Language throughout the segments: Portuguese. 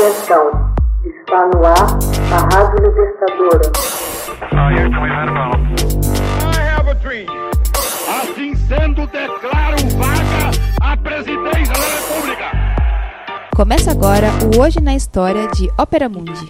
Atenção, está no ar a Rádio Libertadora. Assim sendo, declaro vaga a presidência da República. Começa agora o Hoje na História de Ópera Mundi.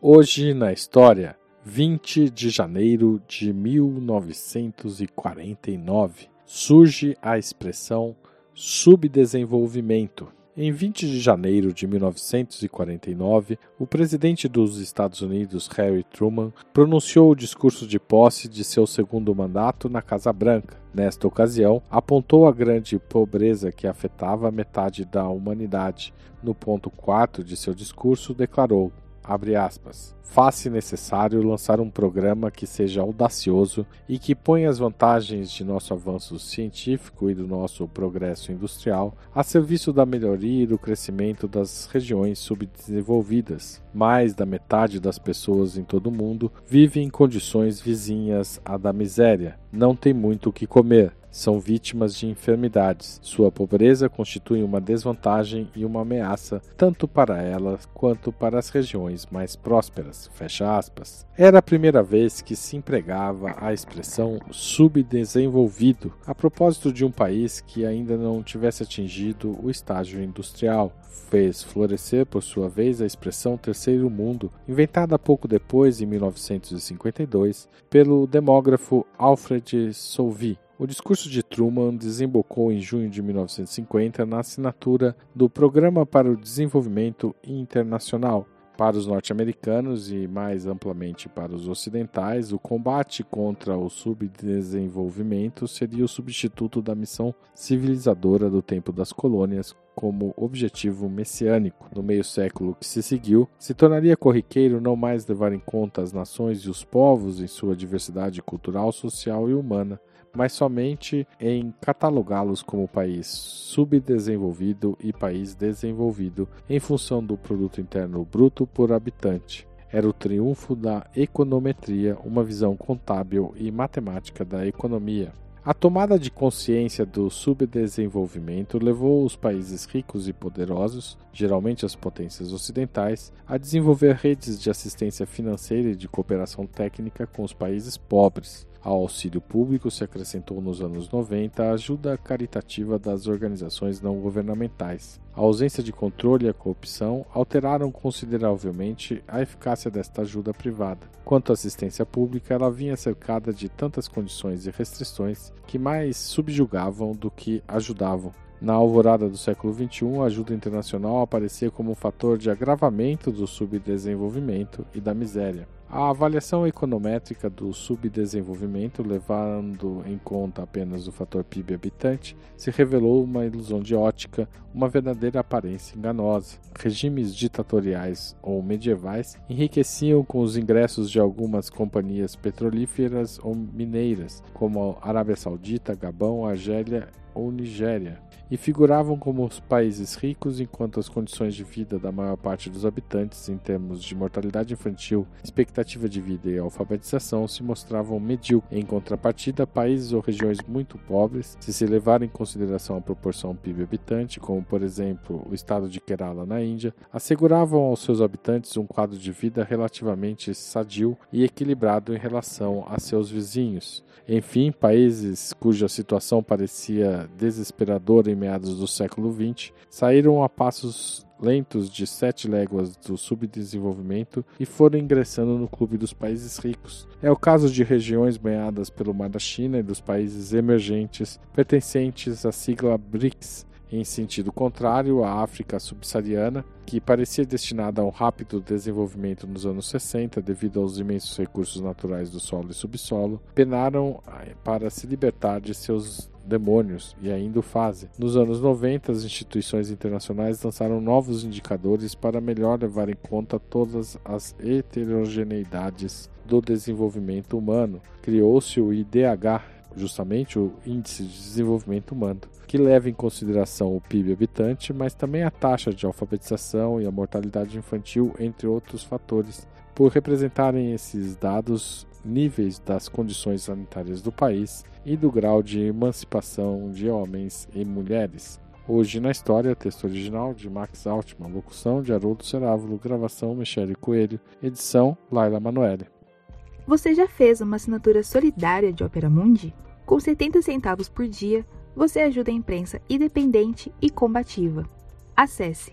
Hoje na História, 20 de janeiro de 1949, surge a expressão subdesenvolvimento. Em 20 de janeiro de 1949, o presidente dos Estados Unidos, Harry Truman, pronunciou o discurso de posse de seu segundo mandato na Casa Branca. Nesta ocasião, apontou a grande pobreza que afetava metade da humanidade. No ponto 4 de seu discurso, declarou: abre aspas, faz-se necessário lançar um programa que seja audacioso e que ponha as vantagens de nosso avanço científico e do nosso progresso industrial a serviço da melhoria e do crescimento das regiões subdesenvolvidas. Mais da metade das pessoas em todo o mundo vive em condições vizinhas à da miséria, não tem muito o que comer, são vítimas de enfermidades. Sua pobreza constitui uma desvantagem e uma ameaça tanto para elas quanto para as regiões mais prósperas. Fecha aspas. Era a primeira vez que se empregava a expressão subdesenvolvido a propósito de um país que ainda não tivesse atingido o estágio industrial. Fez florescer, por sua vez, a expressão terceiro mundo, inventada pouco depois, em 1952, pelo demógrafo Alfred Solvay. O discurso de Truman desembocou em junho de 1950 na assinatura do Programa para o Desenvolvimento Internacional. Para os norte-americanos e mais amplamente para os ocidentais, o combate contra o subdesenvolvimento seria o substituto da missão civilizadora do tempo das colônias como objetivo messiânico. No meio século que se seguiu, se tornaria corriqueiro não mais levar em conta as nações e os povos em sua diversidade cultural, social e humana, mas somente em catalogá-los como país subdesenvolvido e país desenvolvido em função do produto interno bruto por habitante. Era o triunfo da econometria, uma visão contábil e matemática da economia. A tomada de consciência do subdesenvolvimento levou os países ricos e poderosos, geralmente as potências ocidentais, a desenvolver redes de assistência financeira e de cooperação técnica com os países pobres. Ao auxílio público se acrescentou nos anos 90 a ajuda caritativa das organizações não governamentais. A ausência de controle e a corrupção alteraram consideravelmente a eficácia desta ajuda privada. Quanto à assistência pública, ela vinha cercada de tantas condições e restrições que mais subjugavam do que ajudavam. Na alvorada do século XXI, a ajuda internacional aparecia como um fator de agravamento do subdesenvolvimento e da miséria. A avaliação econométrica do subdesenvolvimento, levando em conta apenas o fator PIB habitante, se revelou uma ilusão de ótica, uma verdadeira aparência enganosa. Regimes ditatoriais ou medievais enriqueciam com os ingressos de algumas companhias petrolíferas ou mineiras, como a Arábia Saudita, Gabão, Argélia ou Nigéria, e figuravam como os países ricos, enquanto as condições de vida da maior parte dos habitantes, em termos de mortalidade infantil, expectativa de vida e alfabetização, se mostravam medíocres. Em contrapartida, países ou regiões muito pobres, se se levar em consideração a proporção PIB-habitante, como por exemplo o estado de Kerala na Índia, asseguravam aos seus habitantes um quadro de vida relativamente sadio e equilibrado em relação a seus vizinhos. Enfim, países cuja situação parecia desesperadora em meados do século XX saíram a passos lentos de sete léguas do subdesenvolvimento e foram ingressando no clube dos países ricos. É o caso de regiões banhadas pelo Mar da China e dos países emergentes pertencentes à sigla BRICS, em sentido contrário à África subsaariana, que parecia destinada a um rápido desenvolvimento nos anos 60 devido aos imensos recursos naturais do solo e subsolo, penaram para se libertar de seus demônios e ainda o fazem. Nos anos 90, as instituições internacionais lançaram novos indicadores para melhor levar em conta todas as heterogeneidades do desenvolvimento humano. Criou-se o IDH, justamente o Índice de Desenvolvimento Humano, que leva em consideração o PIB habitante, mas também a taxa de alfabetização e a mortalidade infantil, entre outros fatores. Por representarem esses dados níveis das condições sanitárias do país e do grau de emancipação de homens e mulheres. Hoje na História, texto original de Max Altman, locução de Haroldo Cerávulo, gravação Michele Coelho, edição Laila Manoeli. Você já fez uma assinatura solidária de Opera Mundi? Com 70 centavos por dia, você ajuda a imprensa independente e combativa. Acesse